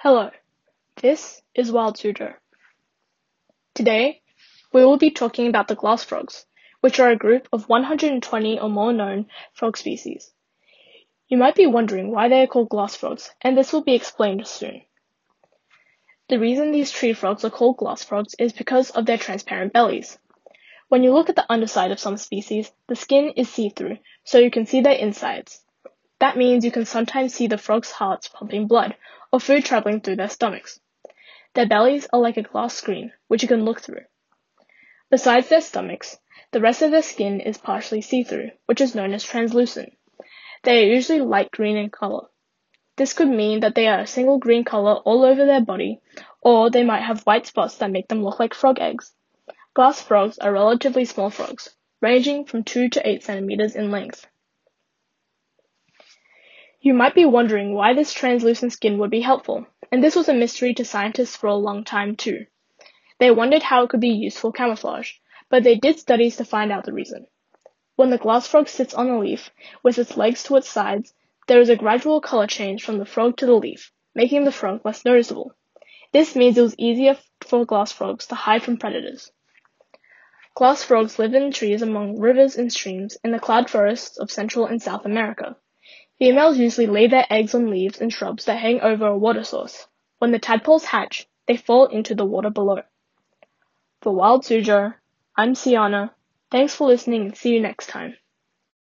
Hello, this is Wild Suzhou. Today, we will be talking about the glass frogs, which are a group of 120 or more known frog species. You might be wondering why they are called glass frogs, and this will be explained soon. The reason these tree frogs are called glass frogs is because of their transparent bellies. When you look at the underside of some species, the skin is see-through, so you can see their insides. That means you can sometimes see the frog's hearts pumping blood, or food traveling through their stomachs. Their bellies are like a glass screen, which you can look through. Besides their stomachs, the rest of their skin is partially see-through, which is known as translucent. They are usually light green in color. This could mean that they are a single green color all over their body, or they might have white spots that make them look like frog eggs. Glass frogs are relatively small frogs, ranging from 2 to 8 centimeters in length. You might be wondering why this translucent skin would be helpful, and this was a mystery to scientists for a long time too. They wondered how it could be used for camouflage, but they did studies to find out the reason. When the glass frog sits on a leaf, with its legs to its sides, there is a gradual color change from the frog to the leaf, making the frog less noticeable. This means it was easier for glass frogs to hide from predators. Glass frogs live in trees among rivers and streams in the cloud forests of Central and South America. Females usually lay their eggs on leaves and shrubs that hang over a water source. When the tadpoles hatch, they fall into the water below. For Wild Suzhou, I'm Sienna. Thanks for listening and see you next time.